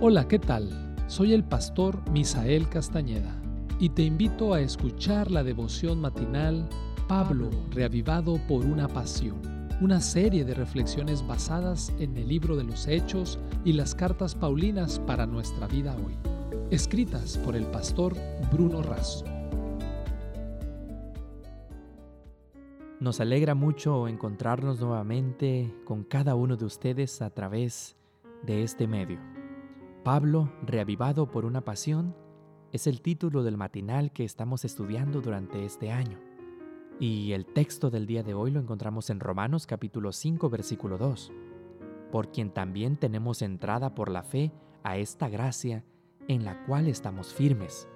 Hola, ¿qué tal? Soy el pastor Misael Castañeda y te invito a escuchar la devoción matinal Pablo, reavivado por una pasión, una serie de reflexiones basadas en el libro de los Hechos y las cartas Paulinas para nuestra vida hoy, escritas por el pastor Bruno Razo. Nos alegra mucho encontrarnos nuevamente con cada uno de ustedes a través de este medio. Pablo, reavivado por una pasión, es el título del matinal que estamos estudiando durante este año. Y el texto del día de hoy lo encontramos en Romanos capítulo 5 versículo 2, por quien también tenemos entrada por la fe a esta gracia en la cual estamos firmes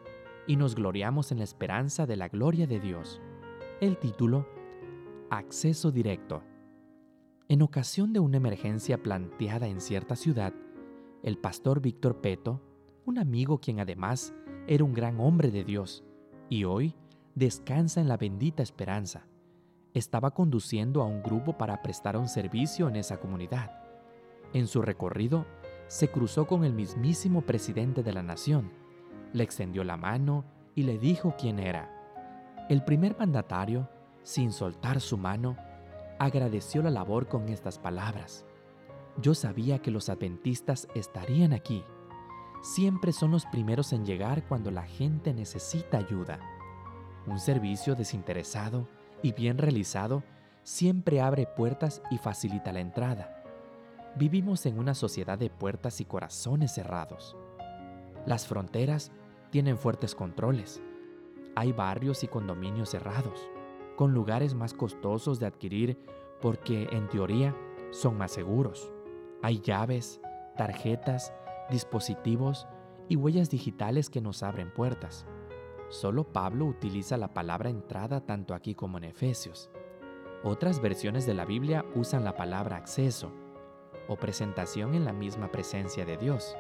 y nos gloriamos en la esperanza de la gloria de Dios. El título Acceso directo. En ocasión de una emergencia planteada en cierta ciudad, el pastor Víctor Peto, un amigo quien además era un gran hombre de Dios y hoy descansa en la bendita esperanza, estaba conduciendo a un grupo para prestar un servicio en esa comunidad. En su recorrido, se cruzó con el mismísimo presidente de la nación, le extendió la mano y le dijo quién era. El primer mandatario sin soltar su mano, agradeció la labor con estas palabras. Yo sabía que los adventistas estarían aquí. Siempre son los primeros en llegar cuando la gente necesita ayuda. Un servicio desinteresado y bien realizado siempre abre puertas y facilita la entrada. Vivimos en una sociedad de puertas y corazones cerrados. Las fronteras tienen fuertes controles. Hay barrios y condominios cerrados con lugares más costosos de adquirir porque en teoría son más seguros. Hay llaves, tarjetas, dispositivos y huellas digitales que nos abren puertas. Solo Pablo utiliza la palabra entrada tanto aquí como en Efesios. Otras versiones de la Biblia usan la palabra acceso o presentación en la misma presencia de Dios.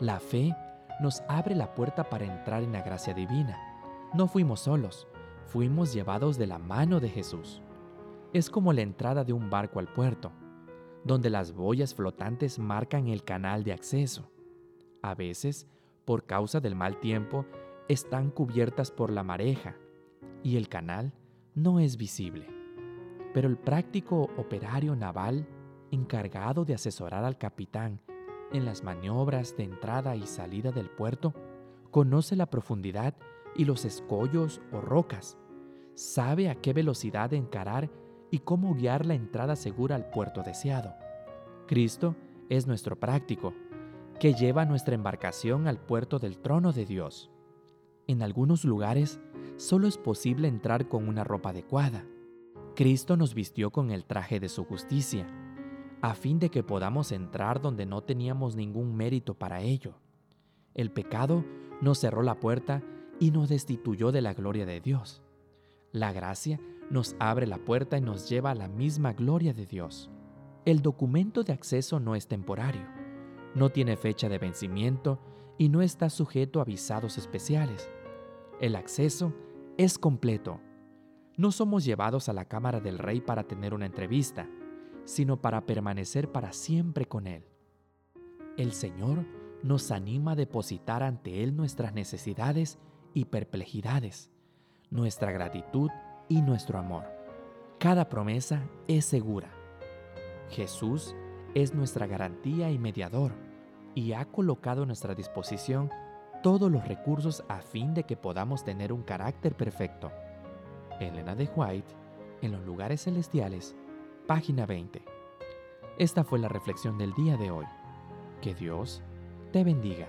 La fe nos abre la puerta para entrar en la gracia divina. No fuimos solos, fuimos llevados de la mano de Jesús. Es como la entrada de un barco al puerto, donde las boyas flotantes marcan el canal de acceso. A veces, por causa del mal tiempo, están cubiertas por la mareja y el canal no es visible. Pero el práctico operario naval, encargado de asesorar al capitán en las maniobras de entrada y salida del puerto, conoce la profundidad y los escollos o rocas. Sabe a qué velocidad encarar y cómo guiar la entrada segura al puerto deseado. Cristo es nuestro práctico, que lleva nuestra embarcación al puerto del trono de Dios. En algunos lugares solo es posible entrar con una ropa adecuada. Cristo nos vistió con el traje de su justicia, a fin de que podamos entrar donde no teníamos ningún mérito para ello. El pecado nos cerró la puerta y nos destituyó de la gloria de Dios. La gracia nos abre la puerta y nos lleva a la misma gloria de Dios. El documento de acceso no es temporario, no tiene fecha de vencimiento y no está sujeto a visados especiales. El acceso es completo. No somos llevados a la cámara del rey para tener una entrevista, sino para permanecer para siempre con él. El Señor nos anima a depositar ante Él nuestras necesidades y perplejidades, nuestra gratitud y nuestro amor. Cada promesa es segura. Jesús es nuestra garantía y mediador y ha colocado a nuestra disposición todos los recursos a fin de que podamos tener un carácter perfecto. Elena de White, en los lugares celestiales, página 20. Esta fue la reflexión del día de hoy. Que Dios te bendiga.